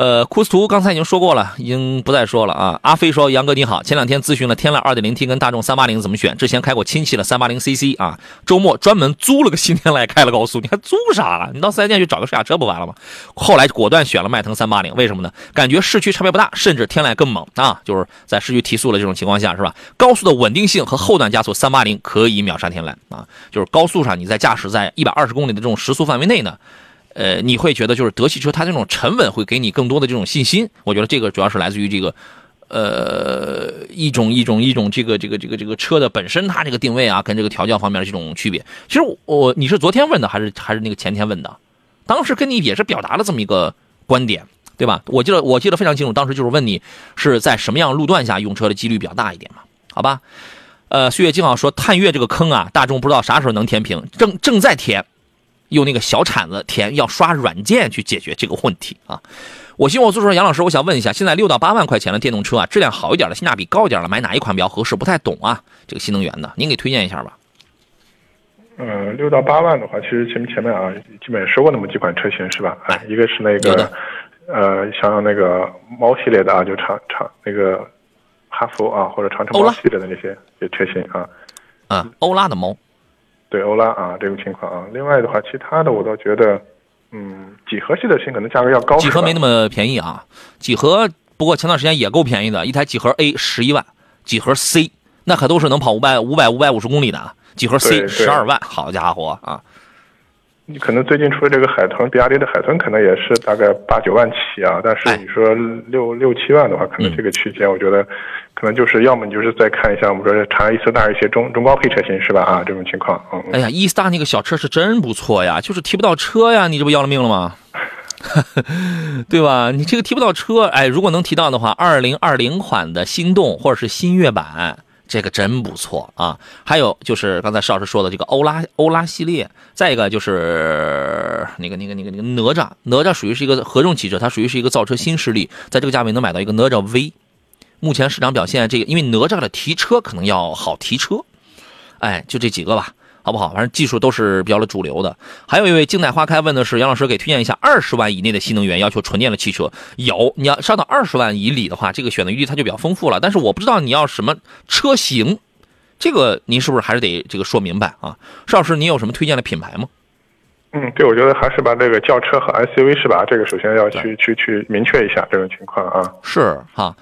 呃，库斯图刚才已经说过了，已经不再说了啊。阿飞说：“杨哥你好，前两天咨询了天籁 2.0T 跟大众380怎么选，之前开过亲戚的 380CC 啊，周末专门租了个新天籁开了高速。你还租啥了？你到四 S 店去找个试驾车不完了吗？后来果断选了迈腾380，为什么呢？感觉市区差别不大，甚至天籁更猛啊！就是在市区提速的这种情况下，是吧？高速的稳定性和后段加速，380可以秒杀天籁啊！就是高速上你在驾驶在120公里的这种时速范围内呢。”呃，你会觉得就是德系车它这种沉稳会给你更多的这种信心。我觉得这个主要是来自于这个，呃，一种一种一种这个这个这个这个车的本身它这个定位啊，跟这个调教方面的这种区别。其实我你是昨天问的还是还是那个前天问的？当时跟你也是表达了这么一个观点，对吧？我记得我记得非常清楚，当时就是问你是在什么样路段下用车的几率比较大一点嘛？好吧？呃，岁月静好说探岳这个坑啊，大众不知道啥时候能填平，正正在填。用那个小铲子填，要刷软件去解决这个问题啊！我希望我做说杨老师，我想问一下，现在六到八万块钱的电动车啊，质量好一点的，性价比高一点的，买哪一款比较合适？不太懂啊，这个新能源的，您给推荐一下吧。嗯，六到八万的话，其实前面前面啊，基本说过那么几款车型是吧？哎，一个是那个呃，像那个猫系列的啊，就长长那个哈弗啊，或者长城猫系列的那些些车型啊。啊，欧拉的猫。对欧拉啊，这个情况啊。另外的话，其他的我倒觉得，嗯，几何系的车可能价格要高。几何没那么便宜啊。几何不过前段时间也够便宜的，一台几何 A 十一万，几何 C 那可都是能跑五百五百五百五十公里的。几何 C 十二万，好家伙啊！你可能最近出的这个海豚，比亚迪的海豚可能也是大概八九万起啊。但是你说六六七万的话，可能这个区间，我觉得。可能就是要么你就是再看一下我们说长安伊斯大一些中中高配车型是吧？啊，这种情况。嗯。哎呀，伊斯大那个小车是真不错呀，就是提不到车呀，你这不要了命了吗？对吧？你这个提不到车，哎，如果能提到的话，二零二零款的心动或者是新悦版，这个真不错啊。还有就是刚才邵老师说的这个欧拉欧拉系列，再一个就是那个那个那个那个哪吒，哪吒属于是一个合众汽车，它属于是一个造车新势力，在这个价位能买到一个哪吒 V。目前市场表现，这个因为哪吒的提车可能要好提车，哎，就这几个吧，好不好？反正技术都是比较的主流的。还有一位静待花开问的是，杨老师给推荐一下二十万以内的新能源要求纯电的汽车。有，你要上到二十万以里的话，这个选择余地它就比较丰富了。但是我不知道你要什么车型，这个您是不是还是得这个说明白啊？邵老师，您有什么推荐的品牌吗？嗯，对，我觉得还是把这个轿车和 SUV 是吧？这个首先要去去去明确一下这种情况啊。是哈。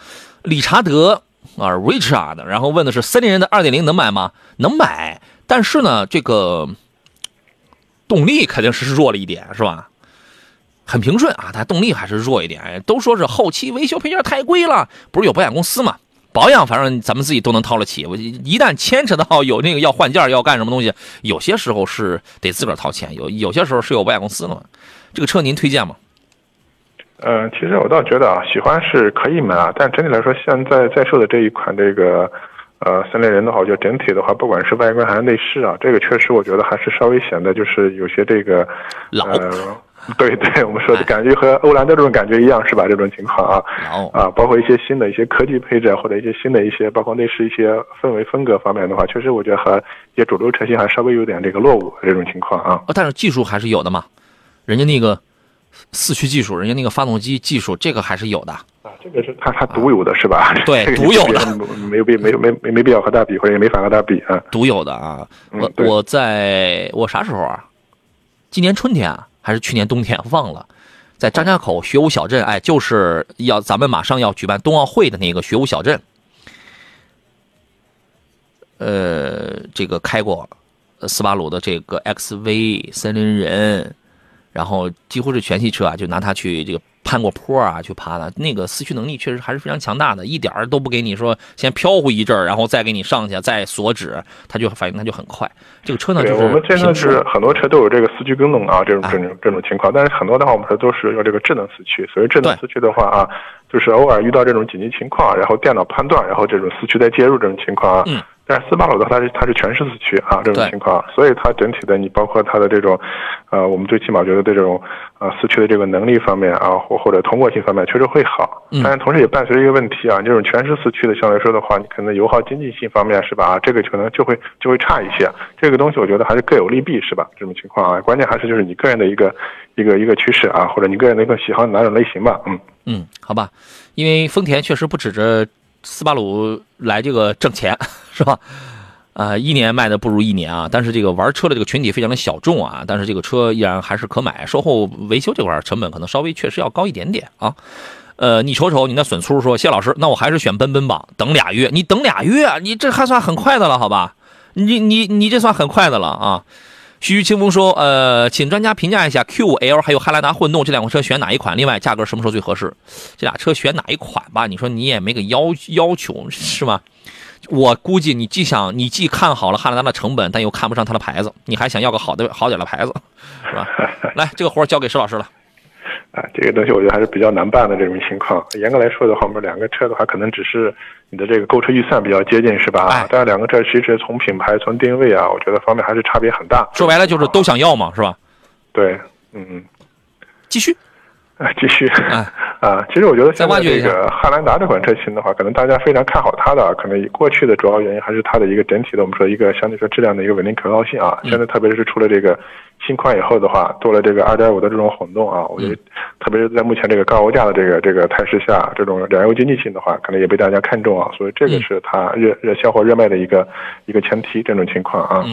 理查德啊，Richard，然后问的是森林人的二点零能买吗？能买，但是呢，这个动力肯定是弱了一点，是吧？很平顺啊，它动力还是弱一点。都说是后期维修配件太贵了，不是有保险公司嘛？保养反正咱们自己都能掏得起。我一旦牵扯到有那个要换件要干什么东西，有些时候是得自个儿掏钱，有有些时候是有保险公司的。这个车您推荐吗？嗯，其实我倒觉得啊，喜欢是可以买啊，但整体来说，现在在售的这一款这个，呃，森林人的话，我觉得整体的话，不管是外观还是内饰啊，这个确实我觉得还是稍微显得就是有些这个老，对对，我们说的感觉和欧蓝的这种感觉一样，是吧？这种情况啊，啊，包括一些新的一些科技配置或者一些新的一些，包括内饰一些氛围风格方面的话，确实我觉得和一些主流车型还稍微有点这个落伍这种情况啊。但是技术还是有的嘛，人家那个。四驱技术，人家那个发动机技术，这个还是有的啊。这个是它它独有的，是吧？对，独有的，没有必没有没没没必要和它比，或者也没法和它比啊。独有的啊，我我在我啥时候啊？今年春天啊，还是去年冬天？忘了，在张家口学武小镇，哎，就是要咱们马上要举办冬奥会的那个学武小镇。呃，这个开过斯巴鲁的这个 XV 森林人。然后几乎是全系车啊，就拿它去这个攀过坡啊，去爬的。那个四驱能力确实还是非常强大的，一点儿都不给你说先飘忽一阵儿，然后再给你上去，再锁止，它就反应它就很快。这个车呢，就是我们现在是很多车都有这个四驱功能啊，这种这种这种情况。但是很多的话，我们车都是用这个智能四驱。所谓智能四驱的话啊，就是偶尔遇到这种紧急情况，然后电脑判断，然后这种四驱再介入这种情况啊。但是斯巴鲁的话，它是它是全时四驱啊，这种情况，所以它整体的你包括它的这种，呃，我们最起码觉得这种呃四驱的这个能力方面啊，或或者通过性方面确实会好。但是同时也伴随着一个问题啊，这种全时四驱的相对来说的话，你可能油耗经济性方面是吧啊？这个可能就会就会差一些。这个东西我觉得还是各有利弊是吧？这种情况啊，关键还是就是你个人的一个一个一个趋势啊，或者你个人的一个喜好哪种类型吧。嗯嗯，好吧，因为丰田确实不指着。斯巴鲁来这个挣钱 是吧？啊，一年卖的不如一年啊！但是这个玩车的这个群体非常的小众啊，但是这个车依然还是可买，售后维修这块成本可能稍微确实要高一点点啊。呃，你瞅瞅你那损粗说谢老师，那我还是选奔奔吧，等俩月，你等俩月，你这还算很快的了，好吧？你你你这算很快的了啊。徐清风说：“呃，请专家评价一下 Q5L 还有汉兰达混动这两款车选哪一款？另外，价格什么时候最合适？这俩车选哪一款吧？你说你也没个要要求是吗？我估计你既想你既看好了汉兰达的成本，但又看不上它的牌子，你还想要个好的好点的牌子，是吧？来，这个活交给石老师了。”啊，这个东西我觉得还是比较难办的这种情况。严格来说的话，我们两个车的话，可能只是你的这个购车预算比较接近，是吧？但是两个车其实从品牌、从定位啊，我觉得方面还是差别很大。说白了就是都想要嘛，是吧？对，嗯，继续。啊，继续啊啊！其实我觉得现在这个汉兰达这款车型的话，可能大家非常看好它的，可能过去的主要原因还是它的一个整体的，我们说一个相对说质量的一个稳定可靠性啊。现在特别是出了这个新款以后的话，多了这个2.5的这种混动啊，我觉得特别是在目前这个高油价的这个这个态势下，这种燃油经济性的话，可能也被大家看中啊。所以这个是它热热销或热卖的一个一个前提，这种情况啊。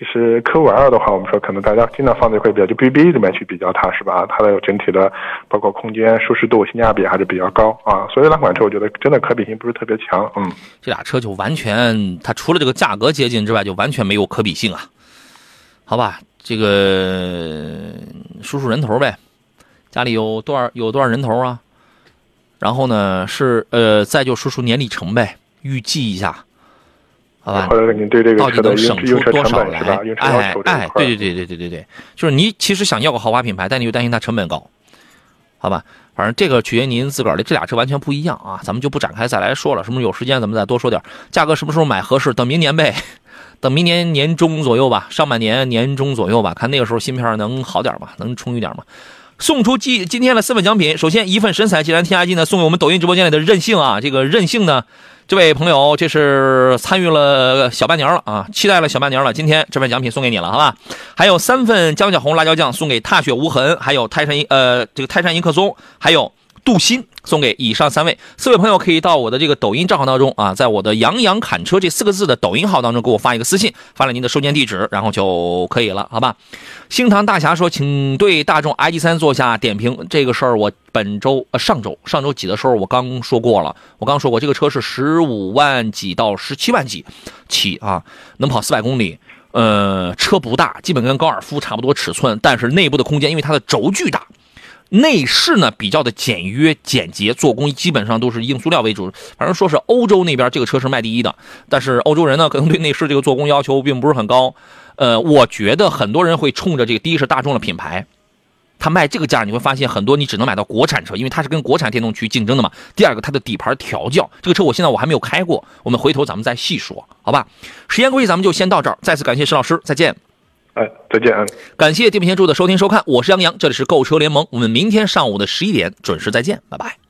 其实科五 L 的话，我们说可能大家经常放在一块比较就 BBA 里面去比较它，是吧？它的整体的包括空间、舒适度、性价比还是比较高啊。所以两款车我觉得真的可比性不是特别强。嗯，这俩车就完全，它除了这个价格接近之外，就完全没有可比性啊。好吧，这个数数人头呗，家里有多少有多少人头啊？然后呢是呃，再就说说年里程呗，预计一下。好吧，到底能省出多少来？哎哎，对对对对对对对，就是你其实想要个豪华品牌，但你又担心它成本高，好吧？反正这个取决于您自个儿的，这俩车完全不一样啊，咱们就不展开再来说了。什么时候有时间咱们再多说点，价格什么时候买合适？等明年呗，等明年年中左右吧，上半年年中左右吧，看那个时候芯片能好点吗？能充裕点吗？送出今今天的四份奖品，首先一份神采既然添加剂呢，送给我们抖音直播间里的任性啊，这个任性呢。这位朋友，这是参与了小半年了啊，期待了小半年了。今天这份奖品送给你了，好吧？还有三份江小红辣椒酱送给踏雪无痕，还有泰山呃这个泰山迎客松，还有。镀锌送给以上三位四位朋友，可以到我的这个抖音账号当中啊，在我的“杨洋侃车”这四个字的抖音号当中给我发一个私信，发了您的收件地址，然后就可以了，好吧？星唐大侠说，请对大众 ID.3 做下点评。这个事儿我本周呃上周上周几的时候我刚说过了，我刚说过这个车是十五万几到十七万几起啊，能跑四百公里，呃，车不大，基本跟高尔夫差不多尺寸，但是内部的空间因为它的轴距大。内饰呢比较的简约简洁，做工基本上都是硬塑料为主。反正说是欧洲那边这个车是卖第一的，但是欧洲人呢可能对内饰这个做工要求并不是很高。呃，我觉得很多人会冲着这个第一是大众的品牌，它卖这个价你会发现很多你只能买到国产车，因为它是跟国产电动去竞争的嘛。第二个它的底盘调教，这个车我现在我还没有开过，我们回头咱们再细说，好吧？时间关系咱们就先到这儿，再次感谢石老师，再见。哎，再见！感谢地平线柱的收听收看，我是杨洋，这里是购车联盟，我们明天上午的十一点准时再见，拜拜。